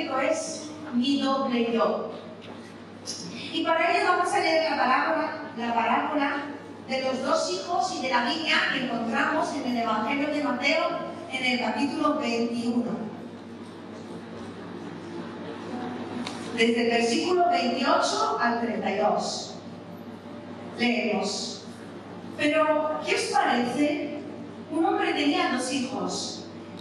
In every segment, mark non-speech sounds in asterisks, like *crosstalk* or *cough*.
es Mi doble yo. Y para ello vamos a leer la parábola, la parábola de los dos hijos y de la niña que encontramos en el Evangelio de Mateo en el capítulo 21. Desde el versículo 28 al 32. Leemos. Pero, ¿qué os parece? Un hombre tenía dos hijos.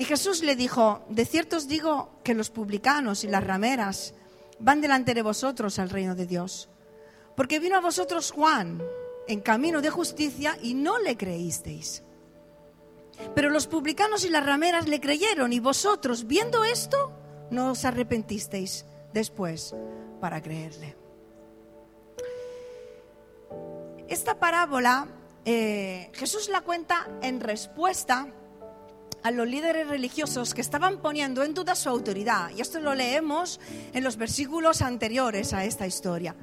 Y Jesús le dijo, de cierto os digo que los publicanos y las rameras van delante de vosotros al reino de Dios. Porque vino a vosotros Juan en camino de justicia y no le creísteis. Pero los publicanos y las rameras le creyeron y vosotros, viendo esto, no os arrepentisteis después para creerle. Esta parábola eh, Jesús la cuenta en respuesta a los líderes religiosos que estaban poniendo en duda su autoridad. Y esto lo leemos en los versículos anteriores a esta historia.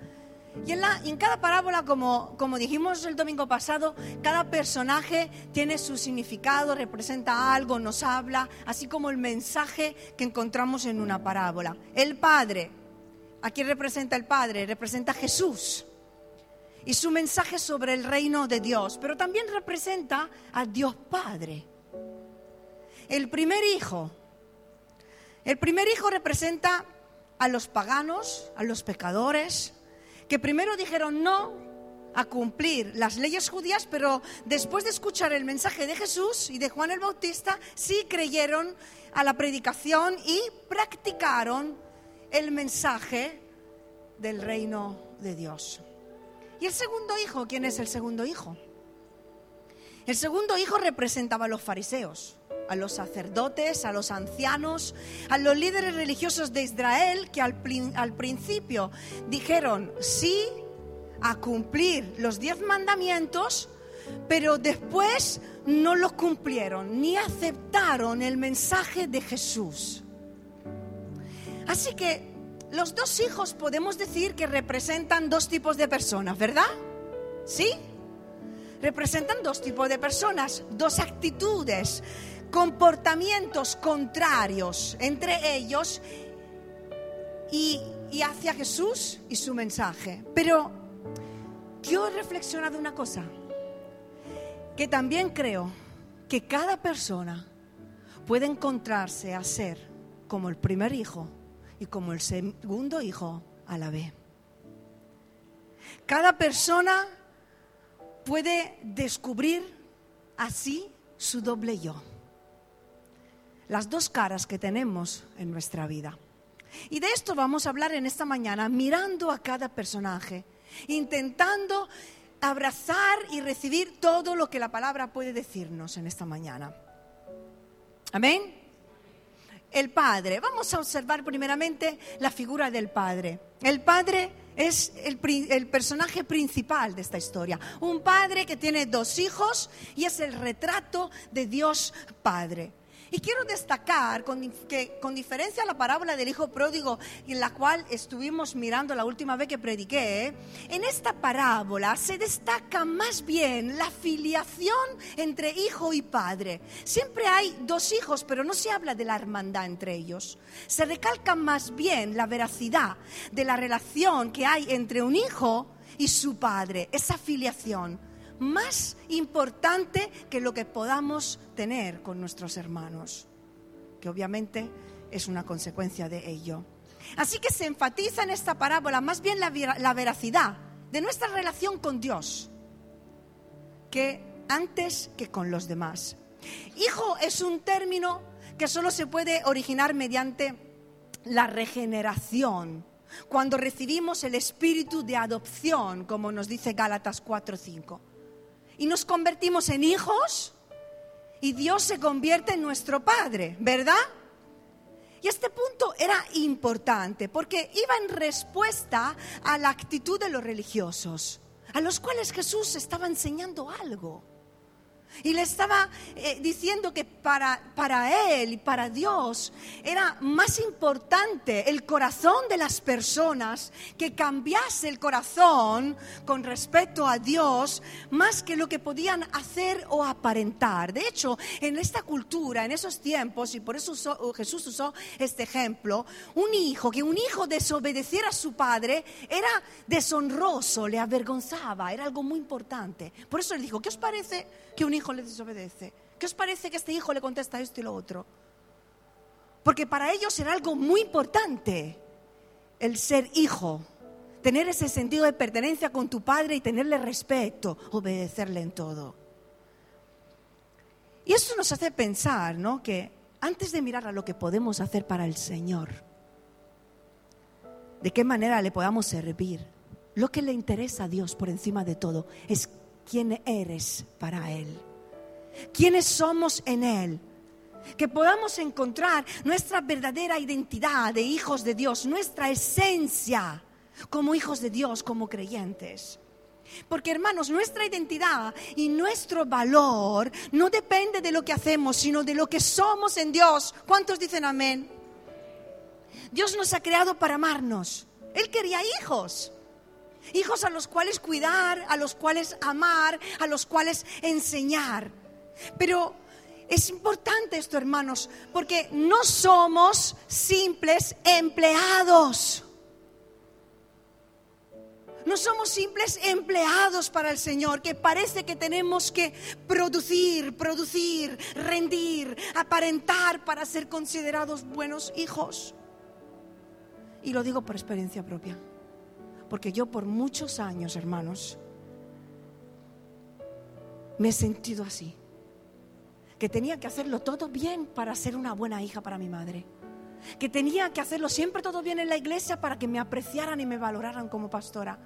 Y en, la, en cada parábola, como, como dijimos el domingo pasado, cada personaje tiene su significado, representa algo, nos habla, así como el mensaje que encontramos en una parábola. El Padre, ¿a quién representa el Padre? Representa a Jesús y su mensaje sobre el reino de Dios, pero también representa a Dios Padre. El primer hijo, el primer hijo representa a los paganos, a los pecadores, que primero dijeron no a cumplir las leyes judías, pero después de escuchar el mensaje de Jesús y de Juan el Bautista, sí creyeron a la predicación y practicaron el mensaje del reino de Dios. ¿Y el segundo hijo? ¿Quién es el segundo hijo? El segundo hijo representaba a los fariseos, a los sacerdotes, a los ancianos, a los líderes religiosos de Israel que al, principio dijeron sí a cumplir los diez mandamientos, pero después no los cumplieron ni aceptaron el mensaje de Jesús. Así que los dos hijos podemos decir que representan dos tipos de personas, ¿verdad? ¿Sí? Representan dos tipos de personas, dos actitudes, comportamientos contrarios entre ellos y, hacia Jesús y su mensaje. Pero yo he reflexionado una cosa, que también creo que cada persona puede encontrarse a ser como el primer hijo y como el segundo hijo a la vez. Cada persona puede descubrir así su doble yo. Las dos caras que tenemos en nuestra vida. Y de esto vamos a hablar en esta mañana, mirando a cada personaje, intentando abrazar y recibir todo lo que la palabra puede decirnos en esta mañana. Amén el Padre. Vamos a observar primeramente la figura del Padre. El Padre es el, personaje principal de esta historia. Un padre que tiene dos hijos y es el retrato de Dios Padre. Y quiero destacar que con diferencia a la parábola del hijo pródigo, en la cual estuvimos mirando la última vez que prediqué, en esta parábola se destaca más bien la filiación entre hijo y padre. Siempre hay dos hijos, pero no se habla de la hermandad entre ellos. Se recalca más bien la veracidad de la relación que hay entre un hijo y su padre, esa filiación más importante que lo que podamos tener con nuestros hermanos, que obviamente es una consecuencia de ello. Así que se enfatiza en esta parábola más bien la, veracidad de nuestra relación con Dios que antes que con los demás. Hijo es un término que solo se puede originar mediante la regeneración cuando recibimos el espíritu de adopción, como nos dice Gálatas 4:5. Y nos convertimos en hijos y Dios se convierte en nuestro Padre, ¿verdad? Y este punto era importante porque iba en respuesta a la actitud de los religiosos, a los cuales Jesús estaba enseñando algo. Y le estaba eh, diciendo que para, para él y para Dios era más importante el corazón de las personas que cambiase el corazón con respecto a Dios más que lo que podían hacer o aparentar. De hecho, en esta cultura, en esos tiempos, y por eso Jesús usó este ejemplo, un hijo, que un hijo desobedeciera a su padre era deshonroso, le avergonzaba, era algo muy importante. Por eso le dijo, ¿qué os parece que un hijo le desobedece? ¿Qué os parece que este hijo le contesta esto y lo otro? Porque para ellos era algo muy importante el ser hijo, tener ese sentido de pertenencia con tu padre y tenerle respeto, obedecerle en todo. Y eso nos hace pensar, ¿no? Que antes de mirar a lo que podemos hacer para el Señor, de qué manera le podamos servir, lo que le interesa a Dios por encima de todo es quién eres para Él quiénes somos en Él. Que podamos encontrar nuestra verdadera identidad de hijos de Dios, nuestra esencia como hijos de Dios, como creyentes. Porque hermanos, nuestra identidad y nuestro valor no depende de lo que hacemos, sino de lo que somos en Dios. ¿Cuántos dicen amén? Dios nos ha creado para amarnos. Él quería hijos. Hijos a los cuales cuidar, a los cuales amar, a los cuales enseñar. Pero es importante esto, hermanos, porque no somos simples empleados. No somos simples empleados para el Señor, que parece que tenemos que producir, producir, rendir, aparentar para ser considerados buenos hijos. Y lo digo por experiencia propia, porque yo por muchos años, hermanos, me he sentido así que tenía que hacerlo todo bien para ser una buena hija para mi madre. Que tenía que hacerlo siempre todo bien en la iglesia para que me apreciaran y me valoraran como pastora.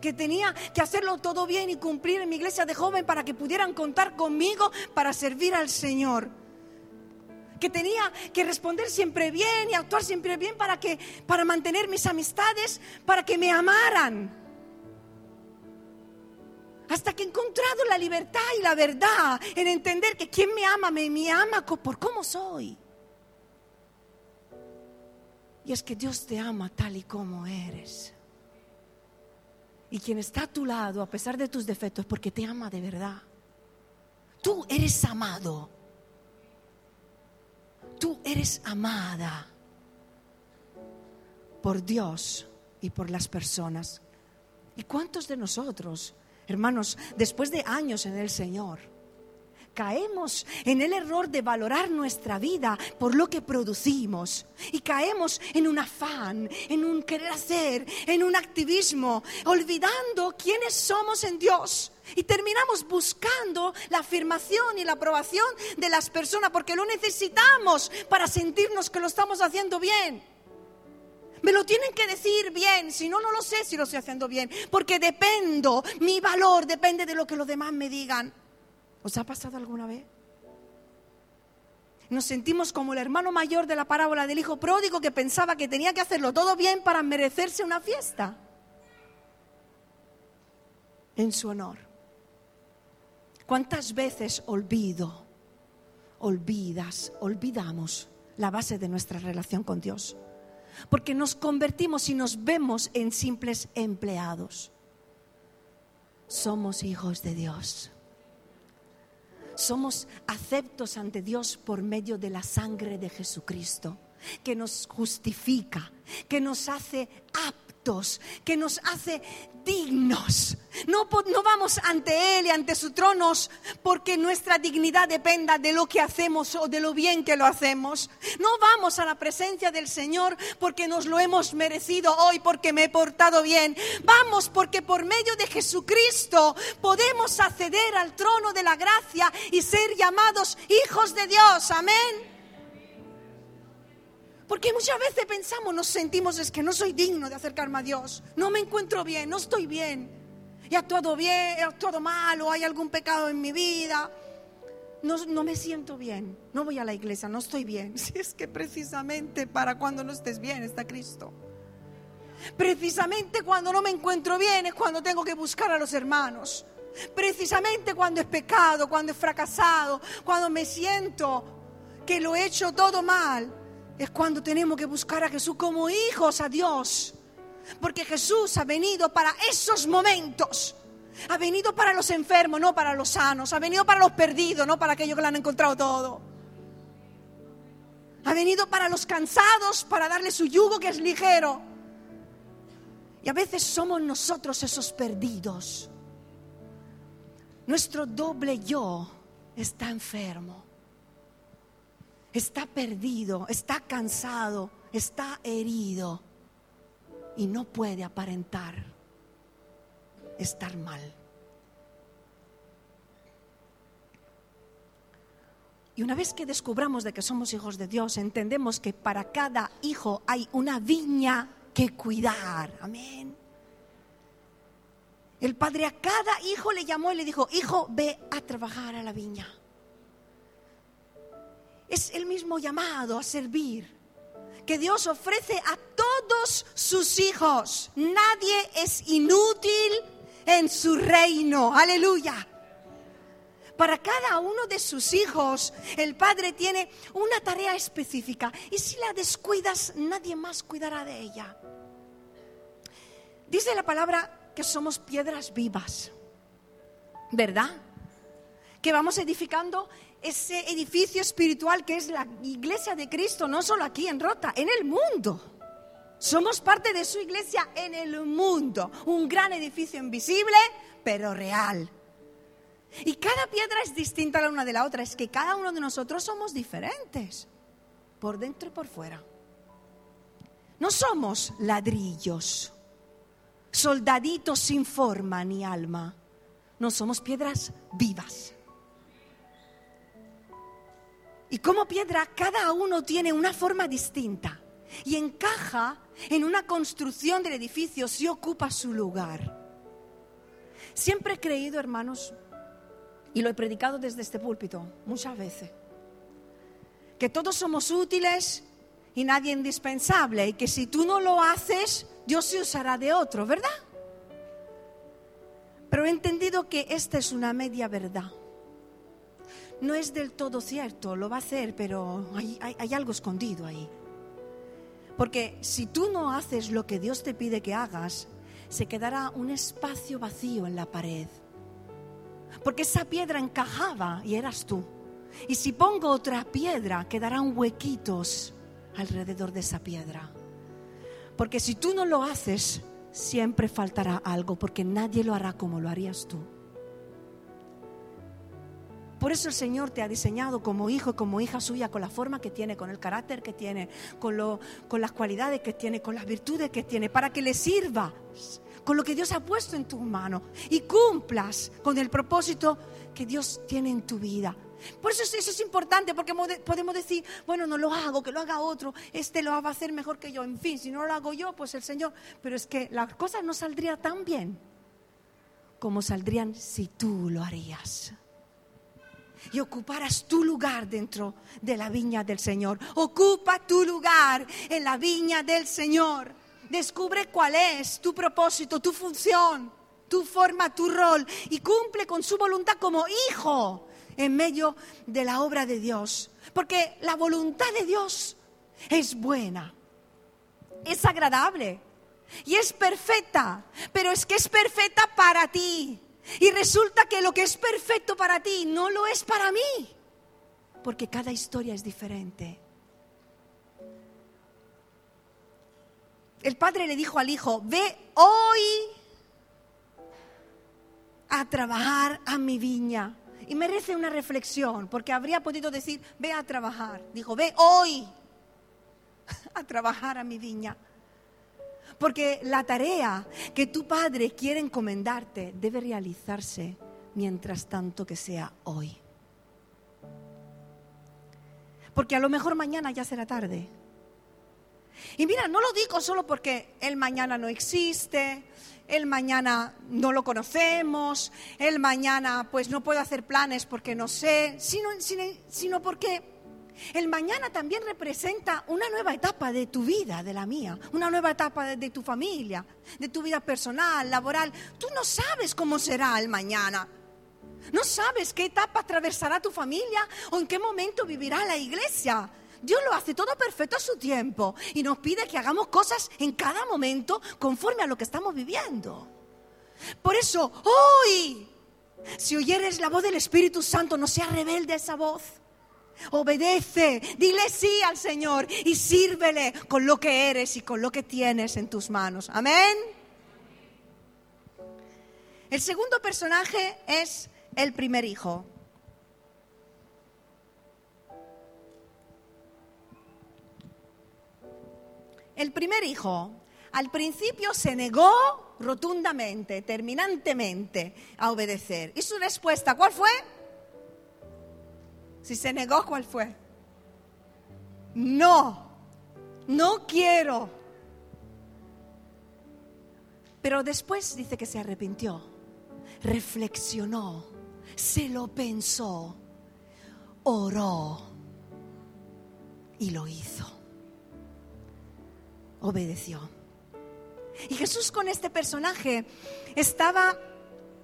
Que tenía que hacerlo todo bien y cumplir en mi iglesia de joven para que pudieran contar conmigo para servir al Señor. Que tenía que responder siempre bien y actuar siempre bien para que para mantener mis amistades, para que me amaran. Hasta que he encontrado la libertad y la verdad en entender que quien me ama, me, ama por cómo soy. Y es que Dios te ama tal y como eres. Y quien está a tu lado, a pesar de tus defectos, porque te ama de verdad. Tú eres amado. Tú eres amada por Dios y por las personas. ¿Y cuántos de nosotros Hermanos, después de años en el Señor, caemos en el error de valorar nuestra vida por lo que producimos y caemos en un afán, en un querer hacer, en un activismo, olvidando quiénes somos en Dios. Y terminamos buscando la afirmación y la aprobación de las personas porque lo necesitamos para sentirnos que lo estamos haciendo bien. Me lo tienen que decir bien, si no, no lo sé si lo estoy haciendo bien, porque dependo, mi valor depende de lo que los demás me digan. ¿Os ha pasado alguna vez? Nos sentimos como el hermano mayor de la parábola del hijo pródigo que pensaba que tenía que hacerlo todo bien para merecerse una fiesta en su honor. ¿Cuántas veces olvido, olvidas, olvidamos la base de nuestra relación con Dios? Porque nos convertimos y nos vemos en simples empleados. Somos hijos de Dios. Somos aceptos ante Dios por medio de la sangre de Jesucristo, que nos justifica, que nos hace aptos, que nos hace dignos. No, no vamos ante Él y ante su trono porque nuestra dignidad dependa de lo que hacemos o de lo bien que lo hacemos. No vamos a la presencia del Señor porque nos lo hemos merecido hoy, porque me he portado bien. Vamos porque por medio de Jesucristo podemos acceder al trono de la gracia y ser llamados hijos de Dios. Amén. Porque muchas veces pensamos, nos sentimos, es que no soy digno de acercarme a Dios, no me encuentro bien, no estoy bien, he actuado bien, he actuado mal o hay algún pecado en mi vida. No, no, me siento bien, no voy a la iglesia, no estoy bien. *laughs* Si es que precisamente para cuando no estés bien está Cristo. Precisamente cuando no me encuentro bien es cuando tengo que buscar a los hermanos. Precisamente cuando es pecado, cuando he fracasado, cuando me siento que lo he hecho todo mal, es cuando tenemos que buscar a Jesús como hijos a Dios. Porque Jesús ha venido para esos momentos. Ha venido para los enfermos, no para los sanos. Ha venido para los perdidos, no para aquellos que lo han encontrado todo. Ha venido para los cansados, para darle su yugo que es ligero. Y a veces somos nosotros esos perdidos. Nuestro doble yo está enfermo, está perdido, está cansado, está herido y no puede aparentar estar mal. Y una vez que descubramos de que somos hijos de Dios, entendemos que para cada hijo hay una viña que cuidar. Amén. El padre a cada hijo le llamó y le dijo, hijo, ve a trabajar a la viña. Es el mismo llamado a servir que Dios ofrece a todos sus hijos. Nadie es inútil en su reino. Aleluya. Para cada uno de sus hijos, el Padre tiene una tarea específica. Y si la descuidas, nadie más cuidará de ella. Dice la palabra que somos piedras vivas, ¿verdad? Que vamos edificando ese edificio espiritual que es la iglesia de Cristo, no solo aquí en Rota, en el mundo. Somos parte de su iglesia en el mundo, un gran edificio invisible, pero real. Y cada piedra es distinta la una de la otra, es que cada uno de nosotros somos diferentes, por dentro y por fuera. No somos ladrillos soldaditos sin forma ni alma. No somos piedras vivas. Y como piedra, cada uno tiene una forma distinta y encaja en una construcción del edificio si ocupa su lugar. Siempre he creído, hermanos, y lo he predicado desde este púlpito muchas veces, que todos somos útiles y nadie indispensable y que si tú no lo haces, Dios se usará de otro, ¿verdad? Pero he entendido que esta es una media verdad. No es del todo cierto, lo va a hacer, pero hay, algo escondido ahí. Porque si tú no haces lo que Dios te pide que hagas, se quedará un espacio vacío en la pared. Porque esa piedra encajaba y eras tú. Y si pongo otra piedra, quedarán huequitos alrededor de esa piedra. Porque si tú no lo haces, siempre faltará algo, porque nadie lo hará como lo harías tú. Por eso el Señor te ha diseñado como hijo y como hija suya, con la forma que tiene, con el carácter que tiene, con, lo, con las cualidades que tiene, con las virtudes que tiene, para que le sirvas con lo que Dios ha puesto en tus manos y cumplas con el propósito que Dios tiene en tu vida. Por eso eso es importante, porque podemos decir, bueno, no lo hago, que lo haga otro, este lo va a hacer mejor que yo. En fin, si no lo hago yo, pues el Señor. Pero es que las cosas no saldrían tan bien como saldrían si tú lo harías. Y ocuparas tu lugar dentro de la viña del Señor. Ocupa tu lugar en la viña del Señor. Descubre cuál es tu propósito, tu función, tu forma, tu rol y cumple con su voluntad como hijo en medio de la obra de Dios. Porque la voluntad de Dios es buena, es agradable y es perfecta, pero es que es perfecta para ti. Y resulta que lo que es perfecto para ti no lo es para mí, porque cada historia es diferente. El padre le dijo al hijo, ve hoy a trabajar a mi viña. Y merece una reflexión, porque habría podido decir, ve a trabajar. Dijo, ve hoy a trabajar a mi viña. Porque la tarea que tu padre quiere encomendarte debe realizarse mientras tanto que sea hoy. Porque a lo mejor mañana ya será tarde. Y mira, no lo digo solo porque el mañana no existe, el mañana no lo conocemos, el mañana pues no puedo hacer planes porque no sé, sino, sino, porque el mañana también representa una nueva etapa de tu vida, de la mía, una nueva etapa de, tu familia, de tu vida personal, laboral. Tú no sabes cómo será el mañana. No sabes qué etapa atravesará tu familia o en qué momento vivirá la iglesia. Dios lo hace todo perfecto a su tiempo y nos pide que hagamos cosas en cada momento conforme a lo que estamos viviendo. Por eso, hoy, si oyeres la voz del Espíritu Santo, no seas rebelde a esa voz. Obedece, dile sí al Señor y sírvele con lo que eres y con lo que tienes en tus manos. Amén. El segundo personaje es el primer hijo. El primer hijo al principio se negó rotundamente, terminantemente a obedecer. ¿Y su respuesta cuál fue? Si se negó, ¿cuál fue? No, no quiero. Pero después dice que se arrepintió, reflexionó, se lo pensó, oró y lo hizo obedeció. Y Jesús con este personaje estaba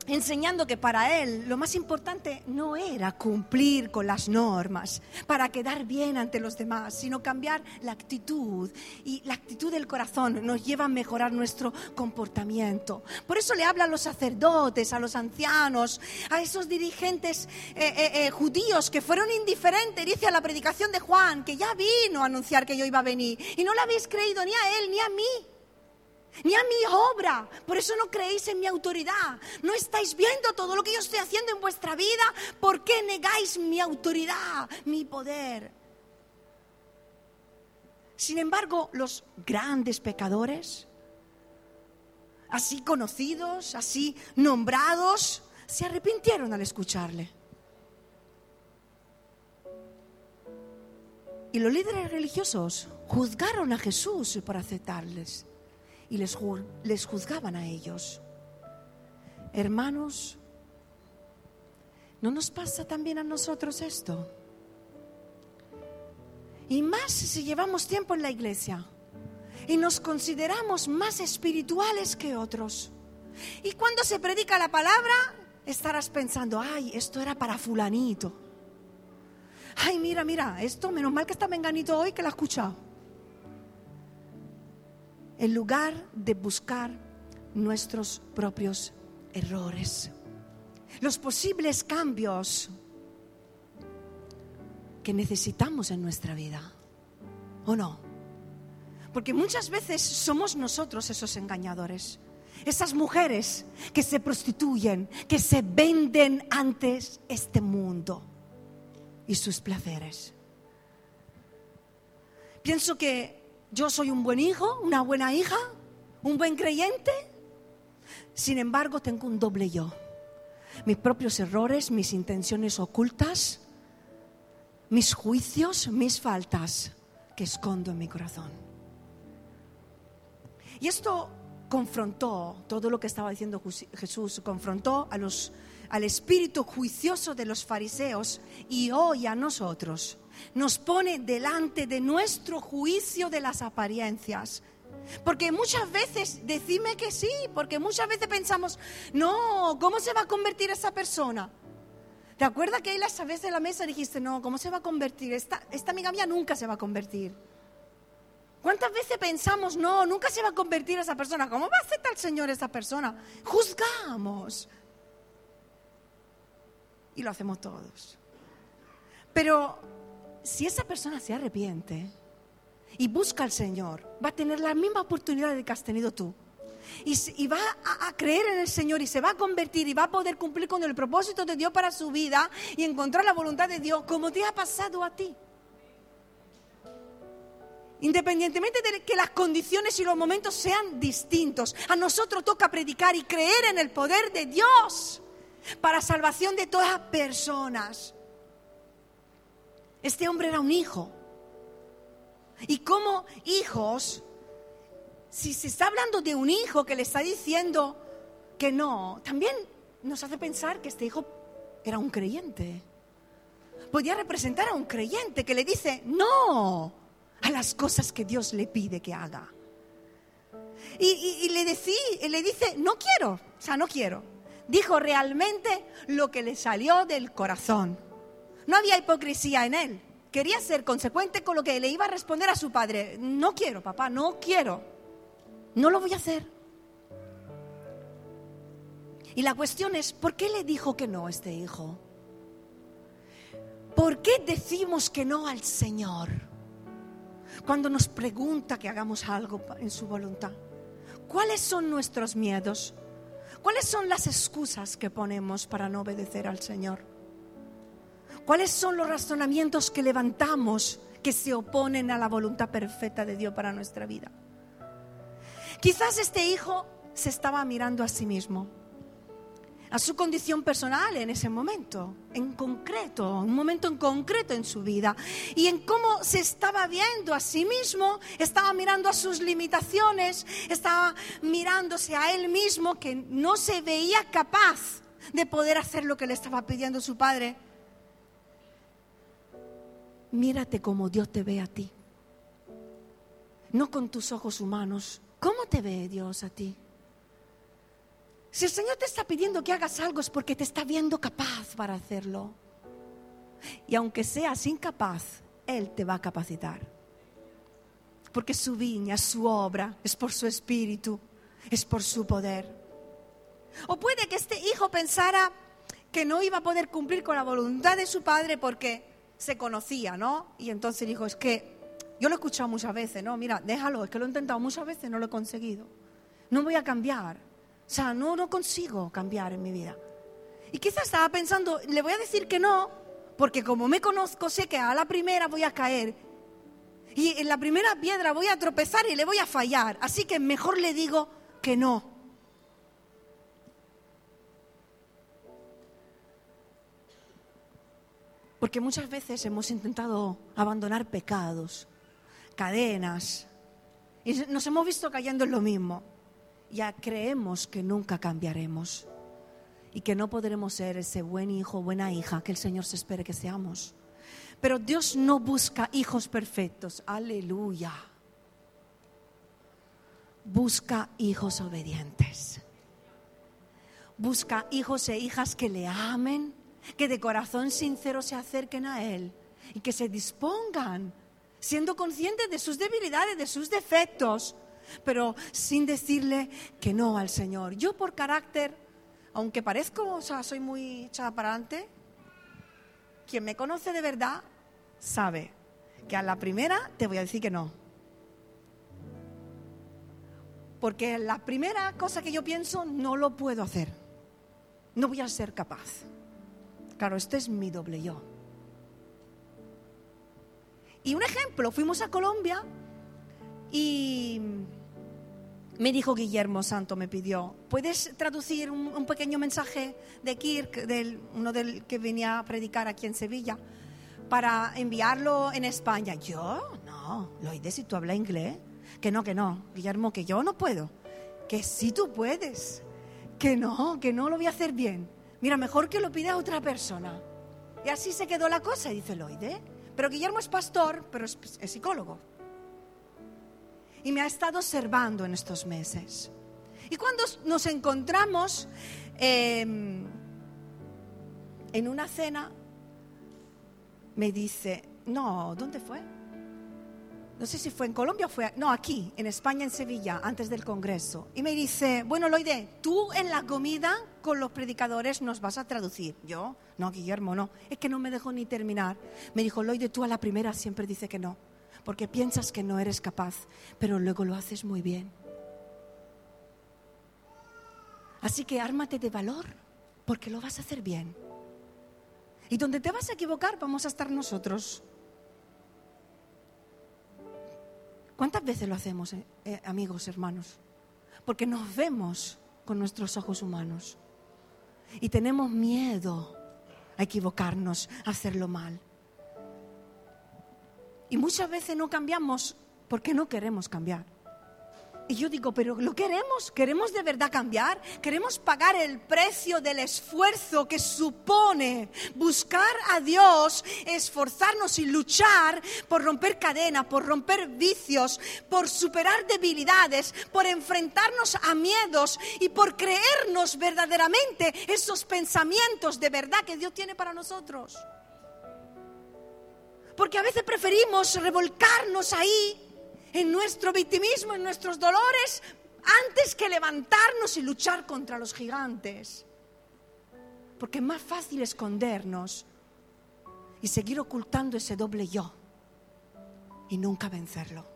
enseñando que para él lo más importante no era cumplir con las normas para quedar bien ante los demás, sino cambiar la actitud. Y la actitud del corazón nos lleva a mejorar nuestro comportamiento. Por eso le habla a los sacerdotes, a los ancianos, a esos dirigentes eh, eh, eh, judíos que fueron indiferentes, dice a la predicación de Juan, que ya vino a anunciar que yo iba a venir. Y no le habéis creído ni a él ni a mí ni a mi obra. Por eso no creéis en mi autoridad. No estáis viendo todo lo que yo estoy haciendo en vuestra vida. ¿Por qué negáis mi autoridad, mi poder? Sin embargo, los grandes pecadores, así conocidos, así nombrados, se arrepintieron al escucharle. Y los líderes religiosos juzgaron a Jesús por aceptarles y les, juzgaban a ellos. Hermanos, ¿no nos pasa también a nosotros esto? Y más si llevamos tiempo en la iglesia y nos consideramos más espirituales que otros. Y cuando se predica la palabra, estarás pensando, ay, esto era para fulanito. Ay, mira, mira, esto, menos mal que está menganito hoy que lo ha escuchado en lugar de buscar nuestros propios errores, los posibles cambios que necesitamos en nuestra vida, ¿o no? Porque muchas veces somos nosotros esos engañadores, esas mujeres que se prostituyen, que se venden antes este mundo y sus placeres. Pienso que yo soy un buen hijo, una buena hija, un buen creyente. Sin embargo, tengo un doble yo. Mis propios errores, mis intenciones ocultas, mis juicios, mis faltas que escondo en mi corazón. Y esto confrontó todo lo que estaba diciendo Jesús, confrontó al espíritu juicioso de los fariseos y hoy a nosotros nos pone delante de nuestro juicio de las apariencias. Porque muchas veces, decime que sí, porque muchas veces pensamos, no, ¿cómo se va a convertir esa persona? ¿Te acuerdas que ahí la sabes de la mesa dijiste, no, ¿cómo se va a convertir? Esta, esta amiga mía nunca se va a convertir. ¿Cuántas veces pensamos, no, nunca se va a convertir esa persona? ¿Cómo va a aceptar el Señor esa persona? Juzgamos. Y lo hacemos todos. Pero si esa persona se arrepiente y busca al Señor, va a tener la misma oportunidad que has tenido tú. Y, va a, a, creer en el Señor y se va a convertir y va a poder cumplir con el propósito de Dios para su vida y encontrar la voluntad de Dios como te ha pasado a ti. Independientemente de que las condiciones y los momentos sean distintos, a nosotros toca predicar y creer en el poder de Dios para salvación de todas las personas. Este hombre era un hijo. Y como hijos, si se está hablando de un hijo que le está diciendo que no, también nos hace pensar que este hijo era un creyente. Podía representar a un creyente que le dice no a las cosas que Dios le pide que haga. Y, le, le dice, no quiero, o sea, no quiero. Dijo realmente lo que le salió del corazón. No había hipocresía en él. Quería ser consecuente con lo que le iba a responder a su padre. No quiero, papá, no quiero. No lo voy a hacer. Y la cuestión es, ¿por qué le dijo que no a este hijo? ¿Por qué decimos que no al Señor cuando nos pregunta que hagamos algo en su voluntad? ¿Cuáles son nuestros miedos? ¿Cuáles son las excusas que ponemos para no obedecer al Señor? ¿Cuáles son los razonamientos que levantamos que se oponen a la voluntad perfecta de Dios para nuestra vida? Quizás este hijo se estaba mirando a sí mismo, a su condición personal en ese momento, en concreto, un momento en concreto en su vida, y en cómo se estaba viendo a sí mismo, estaba mirando a sus limitaciones, estaba mirándose a él mismo que no se veía capaz de poder hacer lo que le estaba pidiendo su padre. Mírate como Dios te ve a ti, no con tus ojos humanos, ¿Cómo te ve Dios a ti? Si el Señor te está pidiendo que hagas algo es porque te está viendo capaz para hacerlo. Y aunque seas incapaz, Él te va a capacitar. Porque su viña, su obra, es por su espíritu, es por su poder. O puede que este hijo pensara que no iba a poder cumplir con la voluntad de su padre porque se conocía, ¿no? Y entonces dijo, es que yo lo he escuchado muchas veces, no, mira, déjalo, es que lo he intentado muchas veces, no lo he conseguido. No voy a cambiar. O sea, no, no consigo cambiar en mi vida. Y quizás estaba pensando, le voy a decir que no, porque como me conozco, sé que a la primera voy a caer. Y en la primera piedra voy a tropezar y le voy a fallar. Así que mejor le digo que no. Porque muchas veces hemos intentado abandonar pecados cadenas. Y nos hemos visto cayendo en lo mismo. Ya creemos que nunca cambiaremos y que no podremos ser ese buen hijo, buena hija que el Señor se espere que seamos. Pero Dios no busca hijos perfectos, aleluya. Busca hijos obedientes. Busca hijos e hijas que le amen, que de corazón sincero se acerquen a Él y que se dispongan siendo consciente de sus debilidades, de sus defectos, pero sin decirle que no al Señor. Yo por carácter, aunque parezco, o sea, soy muy echada para adelante, quien me conoce de verdad sabe que a la primera te voy a decir que no. Porque la primera cosa que yo pienso no lo puedo hacer. No voy a ser capaz. Claro, este es mi doble yo. Y un ejemplo, fuimos a Colombia y me dijo Guillermo Santo, me pidió, ¿puedes traducir un, pequeño mensaje de Kirk, uno del que venía a predicar aquí en Sevilla, para enviarlo en España? Yo, no, lo oíste si tú hablas inglés. Que no, que no, Guillermo, que yo no puedo. Que sí tú puedes. Que no, que no lo voy a hacer bien. Mira, mejor que lo pida otra persona. Y así se quedó la cosa, dice Loide. Pero Guillermo es pastor, pero es, psicólogo. Y me ha estado observando en estos meses. Y cuando nos encontramos em, en una cena, me dice, no, ¿dónde fue? No sé si fue en Colombia o fue, no, aquí, en España, en Sevilla, antes del Congreso. Y me dice, bueno, Loide, tú en la comida con los predicadores nos vas a traducir. Yo, no, Guillermo, no. Es que no me dejó ni terminar. Me dijo, Loide, tú a la primera siempre dice que no, porque piensas que no eres capaz, pero luego lo haces muy bien. Así que ármate de valor, porque lo vas a hacer bien. Y donde te vas a equivocar, vamos a estar nosotros. ¿Cuántas veces lo hacemos, eh, eh, amigos, hermanos? Porque nos vemos con nuestros ojos humanos y tenemos miedo a equivocarnos, a hacerlo mal. Y muchas veces no cambiamos porque no queremos cambiar. Y yo digo, pero ¿lo queremos? ¿Queremos de verdad cambiar? ¿Queremos pagar el precio del esfuerzo que supone buscar a Dios, esforzarnos y luchar por romper cadenas, por romper vicios, por superar debilidades, por enfrentarnos a miedos y por creernos verdaderamente esos pensamientos de verdad que Dios tiene para nosotros? Porque a veces preferimos revolcarnos ahí en nuestro victimismo, en nuestros dolores, antes que levantarnos y luchar contra los gigantes. Porque es más fácil escondernos y seguir ocultando ese doble yo y nunca vencerlo.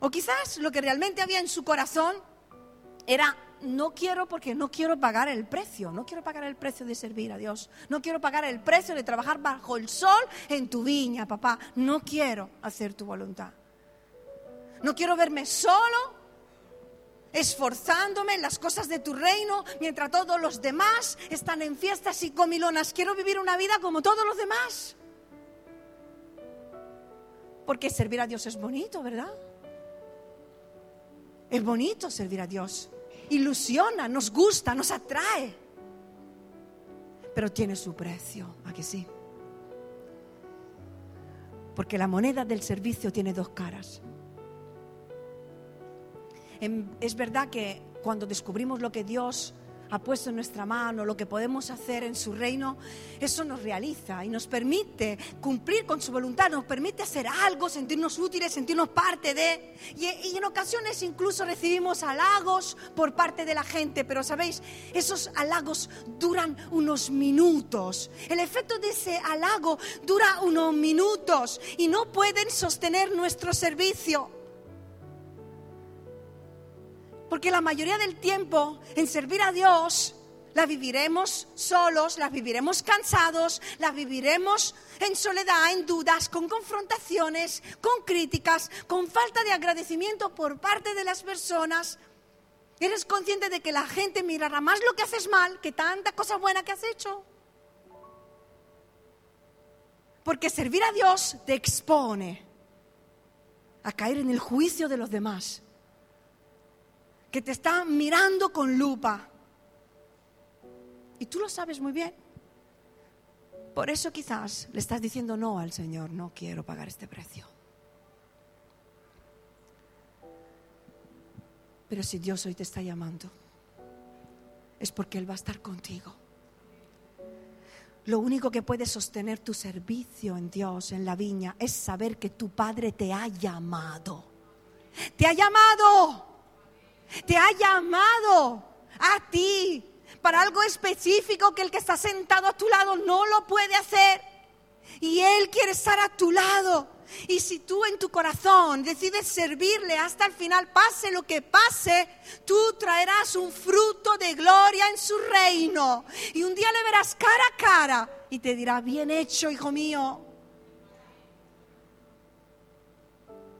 O quizás lo que realmente había en su corazón era no quiero porque no quiero pagar el precio, no quiero pagar el precio de servir a Dios, no quiero pagar el precio de trabajar bajo el sol en tu viña, papá, no quiero hacer tu voluntad. No quiero verme solo esforzándome en las cosas de tu reino mientras todos los demás están en fiestas y comilonas. Quiero vivir una vida como todos los demás. Porque servir a Dios es bonito, ¿verdad? Es bonito servir a Dios ilusiona, nos gusta, nos atrae. Pero tiene su precio, ¿a que sí? Porque la moneda del servicio tiene dos caras. Es verdad que cuando descubrimos lo que Dios ha puesto en nuestra mano, lo que podemos hacer en su reino, eso nos realiza y nos permite cumplir con su voluntad, nos permite hacer algo, sentirnos útiles, sentirnos parte de... Y, en ocasiones incluso recibimos halagos por parte de la gente, pero sabéis, esos halagos duran unos minutos. El efecto de ese halago dura unos minutos y no pueden sostener nuestro servicio. Porque la mayoría del tiempo en servir a Dios la viviremos solos, la viviremos cansados, la viviremos en soledad, en dudas, con confrontaciones, con críticas, con falta de agradecimiento por parte de las personas. ¿Eres consciente de que la gente mirará más lo que haces mal que tanta cosa buena que has hecho? Porque servir a Dios te expone a caer en el juicio de los demás que te está mirando con lupa. Y tú lo sabes muy bien. Por eso quizás le estás diciendo no al Señor, no quiero pagar este precio. Pero si Dios hoy te está llamando, es porque Él va a estar contigo. Lo único que puede sostener tu servicio en Dios, en la viña, es saber que tu Padre te ha llamado. Te ha llamado te ha llamado a ti para algo específico que el que está sentado a tu lado no lo puede hacer. Y Él quiere estar a tu lado. Y si tú en tu corazón decides servirle hasta el final, pase lo que pase, tú traerás un fruto de gloria en su reino. Y un día le verás cara a cara y te dirá, bien hecho, hijo mío.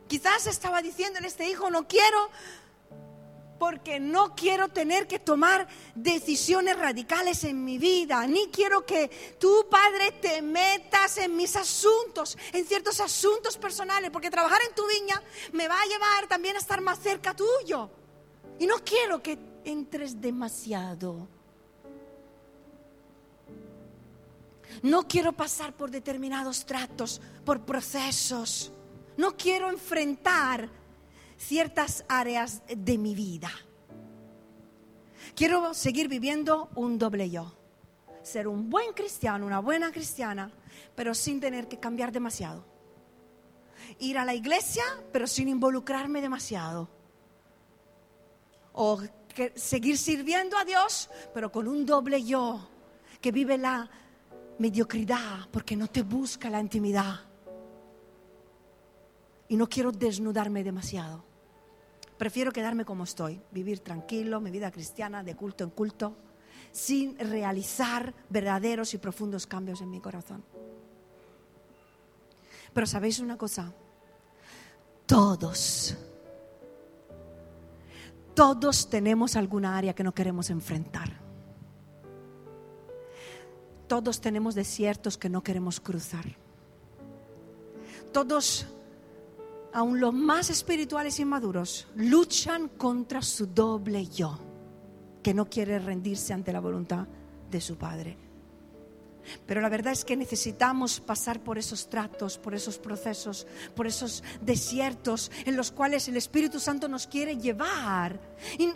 Quizás estaba diciendo en este hijo, no quiero porque no quiero tener que tomar decisiones radicales en mi vida, ni quiero que tú, Padre, te metas en mis asuntos, en ciertos asuntos personales, porque trabajar en tu viña me va a llevar también a estar más cerca tuyo. Y no quiero que entres demasiado. No quiero pasar por determinados tratos, por procesos. No quiero enfrentar ciertas áreas de mi vida. Quiero seguir viviendo un doble yo. Ser un buen cristiano, una buena cristiana, pero sin tener que cambiar demasiado. Ir a la iglesia, pero sin involucrarme demasiado. O seguir sirviendo a Dios, pero con un doble yo que vive la mediocridad porque no te busca la intimidad. Y no quiero desnudarme demasiado. Prefiero quedarme como estoy, vivir tranquilo, mi vida cristiana, de culto en culto, sin realizar verdaderos y profundos cambios en mi corazón. Pero sabéis una cosa, todos, todos tenemos alguna área que no queremos enfrentar. Todos tenemos desiertos que no queremos cruzar. todos, aun los más espirituales y maduros, luchan contra su doble yo, que no quiere rendirse ante la voluntad de su Padre. Pero la verdad es que necesitamos pasar por esos tratos, por esos procesos, por esos desiertos en los cuales el Espíritu Santo nos quiere llevar.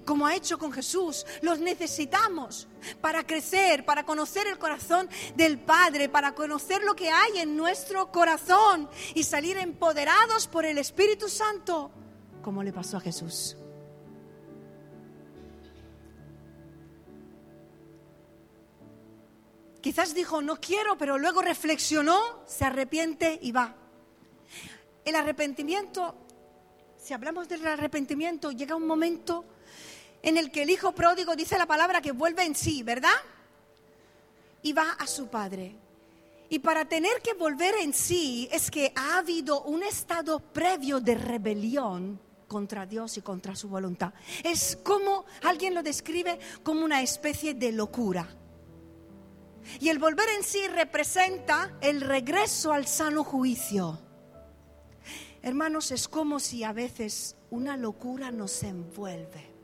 Como ha hecho con Jesús, los necesitamos para crecer, para conocer el corazón del Padre, para conocer lo que hay en nuestro corazón y salir empoderados por el Espíritu Santo, como le pasó a Jesús. Quizás dijo, no quiero, pero luego reflexionó, se arrepiente y va. El arrepentimiento, si hablamos del arrepentimiento, llega un momento en el que el hijo pródigo dice la palabra que vuelve en sí, ¿verdad? Y va a su padre. Y para tener que volver en sí es que ha habido un estado previo de rebelión contra Dios y contra su voluntad. Es como, alguien lo describe como una especie de locura. Y el volver en sí representa el regreso al sano juicio. Hermanos, es como si a veces una locura nos envuelve.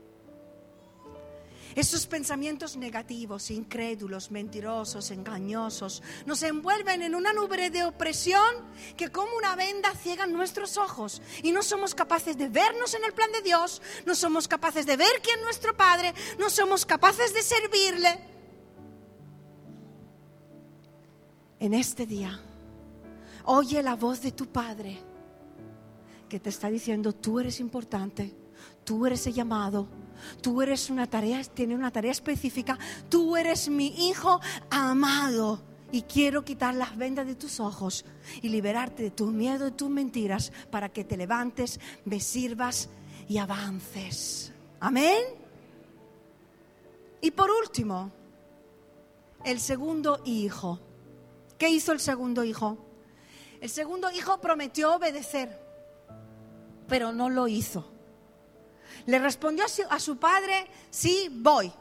Esos pensamientos negativos, incrédulos, mentirosos, engañosos, nos envuelven en una nube de opresión que como una venda ciegan nuestros ojos y no somos capaces de vernos en el plan de Dios, no somos capaces de ver quién es nuestro Padre, no somos capaces de servirle. En este día, oye la voz de tu Padre que te está diciendo, tú eres importante, tú eres el llamado, tú eres una tarea, tiene una tarea específica, tú eres mi hijo amado y quiero quitar las vendas de tus ojos y liberarte de tu miedo y tus mentiras para que te levantes, me sirvas y avances. Amén. Y por último, el segundo hijo. ¿Qué hizo el segundo hijo? El segundo hijo prometió obedecer, pero no lo hizo. Le respondió a su, padre, sí, voy.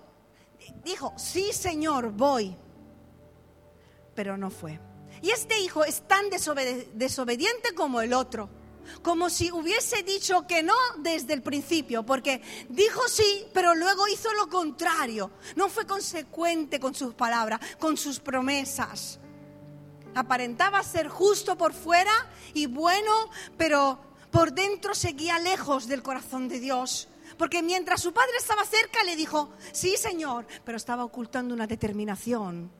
Dijo, sí, señor, voy. Pero no fue. Y este hijo es tan desobediente como el otro. Como si hubiese dicho que no desde el principio, porque dijo sí, pero luego hizo lo contrario. No fue consecuente con sus palabras, con sus promesas aparentaba ser justo por fuera y bueno, pero por dentro seguía lejos del corazón de Dios. Porque mientras su padre estaba cerca le dijo, sí Señor, pero estaba ocultando una determinación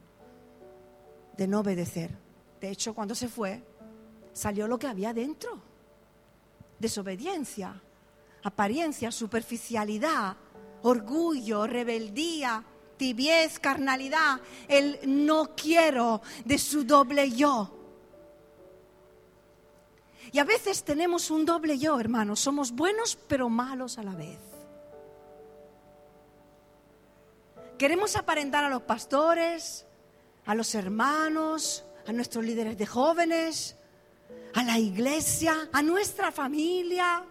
de no obedecer. De hecho, cuando se fue, salió lo que había dentro. Desobediencia, apariencia, superficialidad, orgullo, rebeldía, tibiez, carnalidad, el no quiero de su doble yo. Y a veces tenemos un doble yo, hermanos. Somos buenos pero malos a la vez. Queremos aparentar a los pastores, a los hermanos, a nuestros líderes de jóvenes, a la iglesia, a nuestra familia,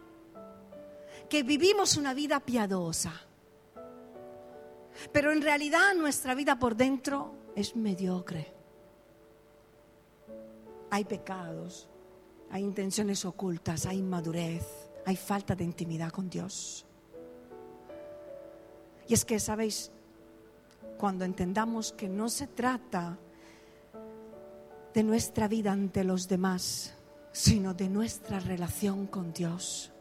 que vivimos una vida piadosa. Pero en realidad nuestra vida por dentro es mediocre. Hay pecados, hay intenciones ocultas, hay inmadurez, hay falta de intimidad con Dios. Y es que, ¿sabéis? Cuando entendamos que no se trata de nuestra vida ante los demás, sino de nuestra relación con Dios,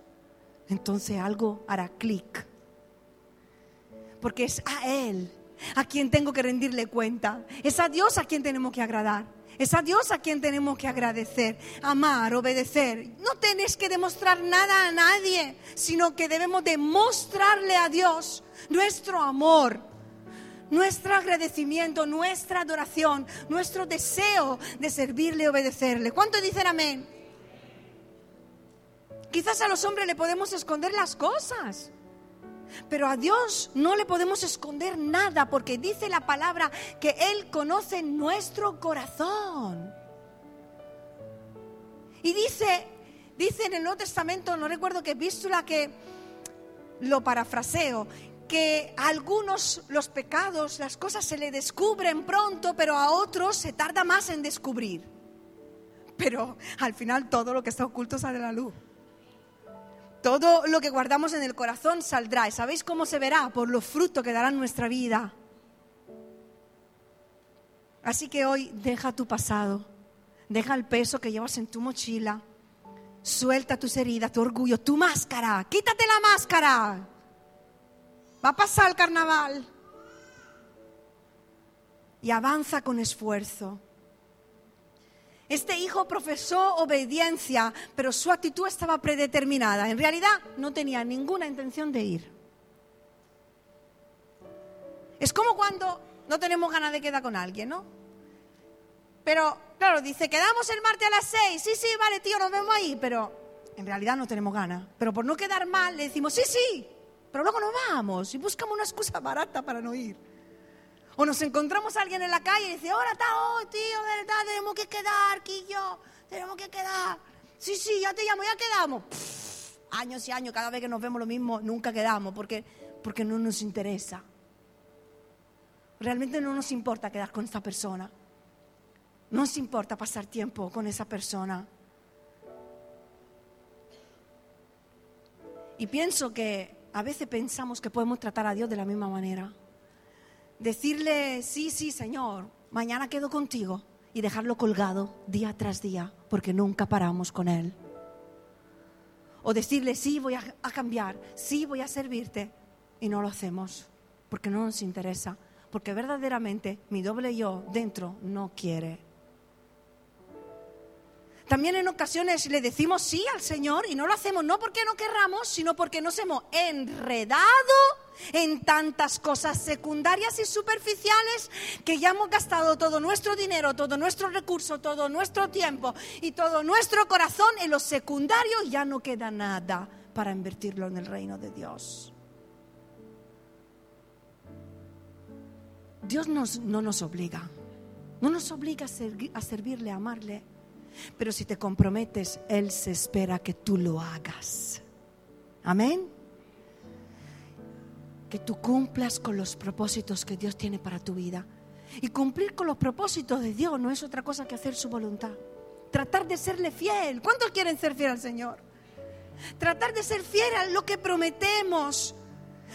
entonces algo hará clic porque es a Él a quien tengo que rendirle cuenta. Es a Dios a quien tenemos que agradar. Es a Dios a quien tenemos que agradecer, amar, obedecer. No tenés que demostrar nada a nadie, sino que debemos demostrarle a Dios nuestro amor, nuestro agradecimiento, nuestra adoración, nuestro deseo de servirle y obedecerle. ¿Cuánto dicen amén? Quizás a los hombres le podemos esconder las cosas. Pero a Dios no le podemos esconder nada porque dice la palabra que Él conoce nuestro corazón. Y dice, dice en el Nuevo Testamento, no recuerdo qué epístola que lo parafraseo, que a algunos los pecados, las cosas se le descubren pronto, pero a otros se tarda más en descubrir. pero al final todo lo que está oculto sale a la luz. Todo lo que guardamos en el corazón saldrá. ¿Y sabéis cómo se verá? Por los frutos que dará nuestra vida. Así que hoy deja tu pasado, deja el peso que llevas en tu mochila, suelta tus heridas, tu orgullo, tu máscara, quítate la máscara. Va a pasar el carnaval. Y avanza con esfuerzo. Este hijo profesó obediencia, pero su actitud estaba predeterminada. En realidad no tenía ninguna intención de ir. Es como cuando no tenemos ganas de quedar con alguien, ¿no? Pero, claro, dice, quedamos el martes a las seis. Sí, sí, vale, tío, nos vemos ahí. Pero en realidad no tenemos ganas. Pero por no quedar mal, le decimos, sí, sí. Pero luego no vamos y buscamos una excusa barata para no ir. O nos encontramos a alguien en la calle y dice, ahora está hoy, tío, verdad, tenemos que quedar, Quillo, tenemos que quedar. Sí, sí, ya te llamo, ya quedamos. años y años, cada vez que nos vemos lo mismo, nunca quedamos, porque, porque no nos interesa. Realmente no nos importa quedar con esta persona. No nos importa pasar tiempo con esa persona. Y pienso que a veces pensamos que podemos tratar a Dios de la misma manera. Decirle, sí, sí, Señor, mañana quedo contigo y dejarlo colgado día tras día porque nunca paramos con Él. O decirle, sí, voy a, cambiar, sí, voy a servirte y no lo hacemos porque no nos interesa porque verdaderamente mi doble yo dentro no quiere. También en ocasiones le decimos sí al Señor y no lo hacemos no porque no querramos, sino porque nos hemos enredado en tantas cosas secundarias y superficiales que ya hemos gastado todo nuestro dinero, todo nuestro recurso, todo nuestro tiempo y todo nuestro corazón en lo secundario ya no queda nada para invertirlo en el reino de Dios. Dios no nos obliga, no nos obliga a, a servirle, a amarle, pero si te comprometes, Él se espera que tú lo hagas. Amén. Que tú cumplas con los propósitos que Dios tiene para tu vida. Y cumplir con los propósitos de Dios no es otra cosa que hacer su voluntad. Tratar de serle fiel. ¿Cuántos quieren ser fiel al Señor? Tratar de ser fiel a lo que prometemos.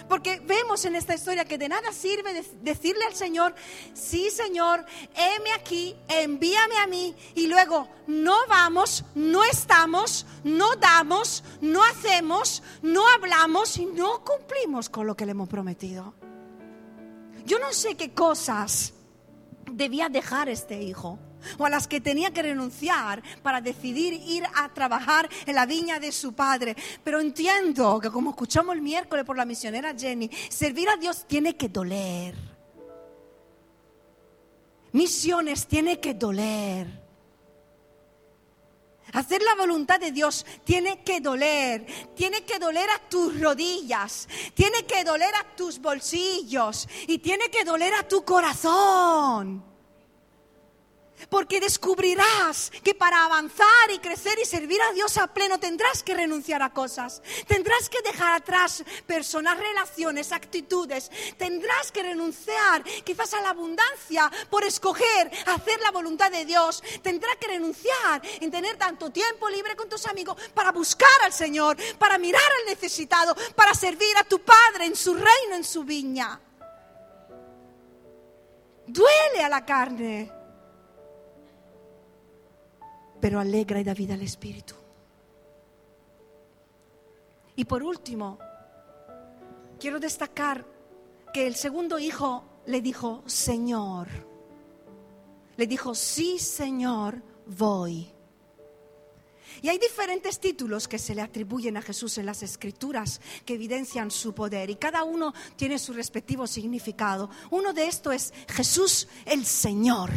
Porque vemos en esta historia que de nada sirve decirle al Señor, sí Señor, heme aquí, envíame a mí, y luego no vamos, no estamos, no damos, no hacemos, no hablamos y no cumplimos con lo que le hemos prometido. Yo no sé qué cosas debía dejar este hijo o a las que tenía que renunciar para decidir ir a trabajar en la viña de su padre. Pero entiendo que como escuchamos el miércoles por la misionera Jenny, servir a Dios tiene que doler. Misiones tiene que doler. Hacer la voluntad de Dios tiene que doler, tiene que doler a tus rodillas, tiene que doler a tus bolsillos y tiene que doler a tu corazón. Porque descubrirás que para avanzar y crecer y servir a Dios a pleno tendrás que renunciar a cosas. Tendrás que dejar atrás personas, relaciones, actitudes. Tendrás que renunciar quizás a la abundancia por escoger hacer la voluntad de Dios. Tendrás que renunciar en tener tanto tiempo libre con tus amigos para buscar al Señor, para mirar al necesitado, para servir a tu Padre en su reino, en su viña. Duele a la carne pero alegra y da vida al Espíritu. Y por último, quiero destacar que el segundo hijo le dijo, Señor, le dijo, sí, Señor, voy. Y hay diferentes títulos que se le atribuyen a Jesús en las escrituras que evidencian su poder y cada uno tiene su respectivo significado. Uno de estos es Jesús el Señor.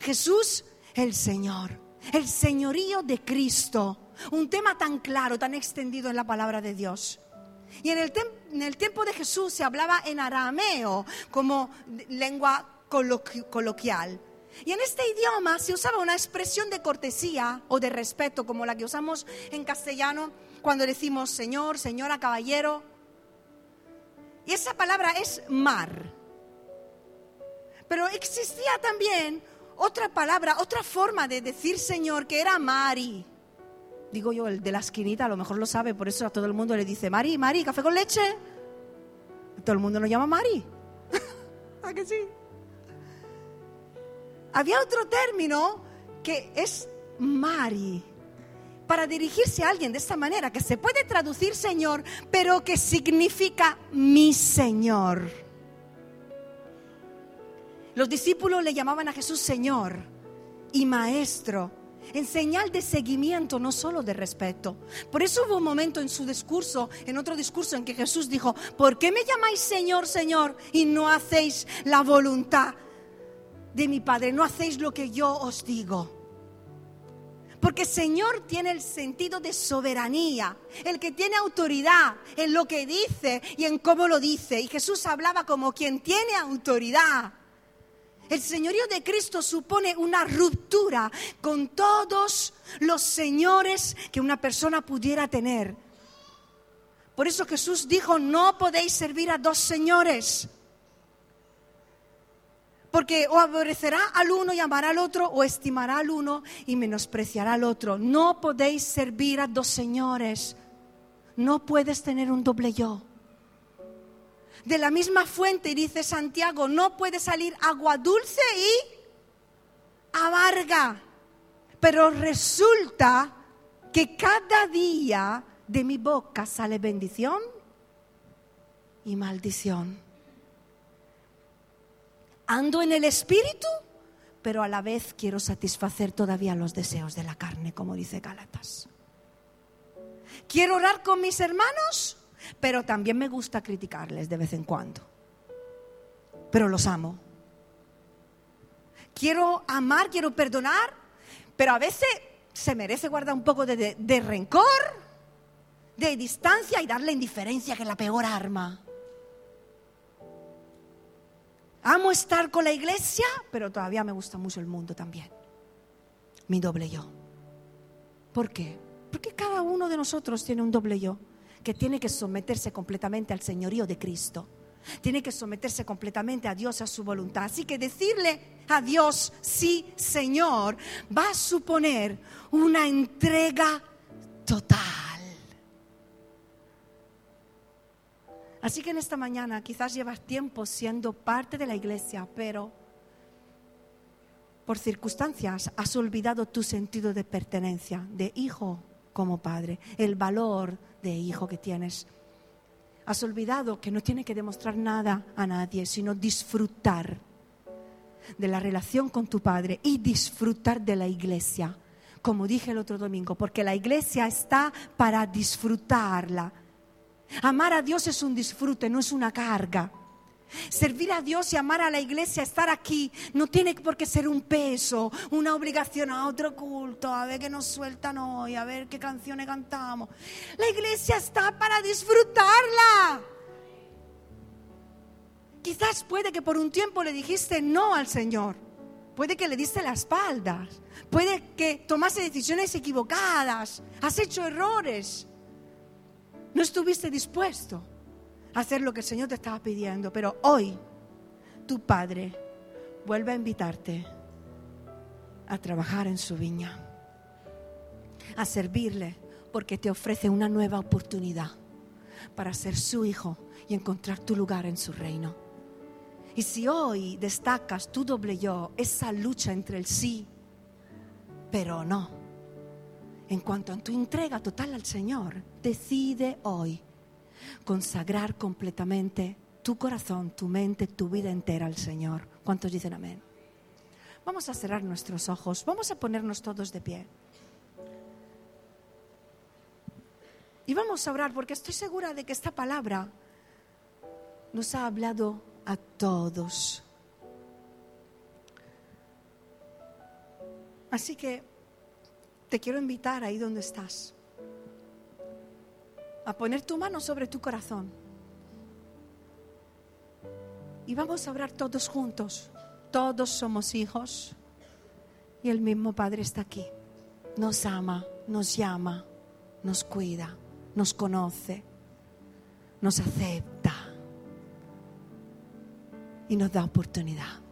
Jesús el Señor, el señorío de Cristo, un tema tan claro, tan extendido en la palabra de Dios. Y en el, en el tiempo de Jesús se hablaba en arameo como lengua coloquial. Y en este idioma se usaba una expresión de cortesía o de respeto como la que usamos en castellano cuando decimos señor, señora, caballero. Y esa palabra es mar. Pero existía también otra palabra, otra forma de decir Señor que era Mari. Digo yo, el de la esquinita a lo mejor lo sabe, por eso a todo el mundo le dice, Mari, Mari, café con leche. Todo el mundo lo llama Mari. *laughs* ¿A que sí? Había otro término que es Mari para dirigirse a alguien de esta manera, que se puede traducir Señor, pero que significa mi Señor. Los discípulos le llamaban a Jesús Señor y Maestro, en señal de seguimiento, no solo de respeto. Por eso hubo un momento en su discurso, en otro discurso, en que Jesús dijo, ¿por qué me llamáis Señor, Señor y no hacéis la voluntad de mi Padre? No hacéis lo que yo os digo. Porque Señor tiene el sentido de soberanía, el que tiene autoridad en lo que dice y en cómo lo dice. Y Jesús hablaba como quien tiene autoridad. El señorío de Cristo supone una ruptura con todos los señores que una persona pudiera tener. Por eso Jesús dijo, no podéis servir a dos señores porque o aborrecerá al uno y amará al otro, o estimará al uno y menospreciará al otro. No podéis servir a dos señores. No puedes tener un doble yo. De la misma fuente, dice Santiago, no puede salir agua dulce y amarga. Pero resulta que cada día de mi boca sale bendición y maldición ando en el espíritu, pero a la vez quiero satisfacer todavía los deseos de la carne, como dice Gálatas. Quiero orar con mis hermanos, pero también me gusta criticarles de vez en cuando. Pero los amo. Quiero amar, quiero perdonar, pero a veces se merece guardar un poco de, rencor, de distancia y darle indiferencia, que es la peor arma. Amo estar con la iglesia, pero todavía me gusta mucho el mundo también. Mi doble yo. ¿Por qué? Porque cada uno de nosotros tiene un doble yo que tiene que someterse completamente al señorío de Cristo. Tiene que someterse completamente a Dios, a su voluntad. Así que decirle a Dios, sí, Señor, va a suponer una entrega total. Así que en esta mañana quizás llevas tiempo siendo parte de la iglesia, pero por circunstancias has olvidado tu sentido de pertenencia, de hijo como padre, el valor de hijo que tienes. Has olvidado que no tiene que demostrar nada a nadie, sino disfrutar de la relación con tu padre y disfrutar de la iglesia, como dije el otro domingo, porque la iglesia está para disfrutarla Amar a Dios es un disfrute, no es una carga. Servir a Dios y amar a la iglesia, estar aquí, no tiene por qué ser un peso, una obligación a otro culto, a ver qué nos sueltan hoy, a ver qué canciones cantamos. La iglesia está para disfrutarla. Quizás puede que por un tiempo le dijiste no al Señor, puede que le diste la espalda, puede que tomase decisiones equivocadas, has hecho errores. No estuviste dispuesto hacer lo que el Señor te estaba pidiendo, pero hoy tu Padre vuelve a invitarte a trabajar en su viña, a servirle, porque te ofrece una nueva oportunidad para ser su hijo y encontrar tu lugar en su reino. Y si hoy destacas tu doble yo, esa lucha entre el sí, pero no, en cuanto a tu entrega total al Señor, decide hoy consagrar completamente tu corazón, tu mente, tu vida entera al Señor. ¿Cuántos dicen amén? Vamos a cerrar nuestros ojos, vamos a ponernos todos de pie. Y vamos a orar porque estoy segura de que esta palabra nos ha hablado a todos. Así que te quiero invitar ahí donde estás a poner tu mano sobre tu corazón. Y vamos a orar todos juntos. Todos somos hijos y el mismo Padre está aquí. Nos ama, nos llama, nos cuida, nos conoce, nos acepta y nos da oportunidad.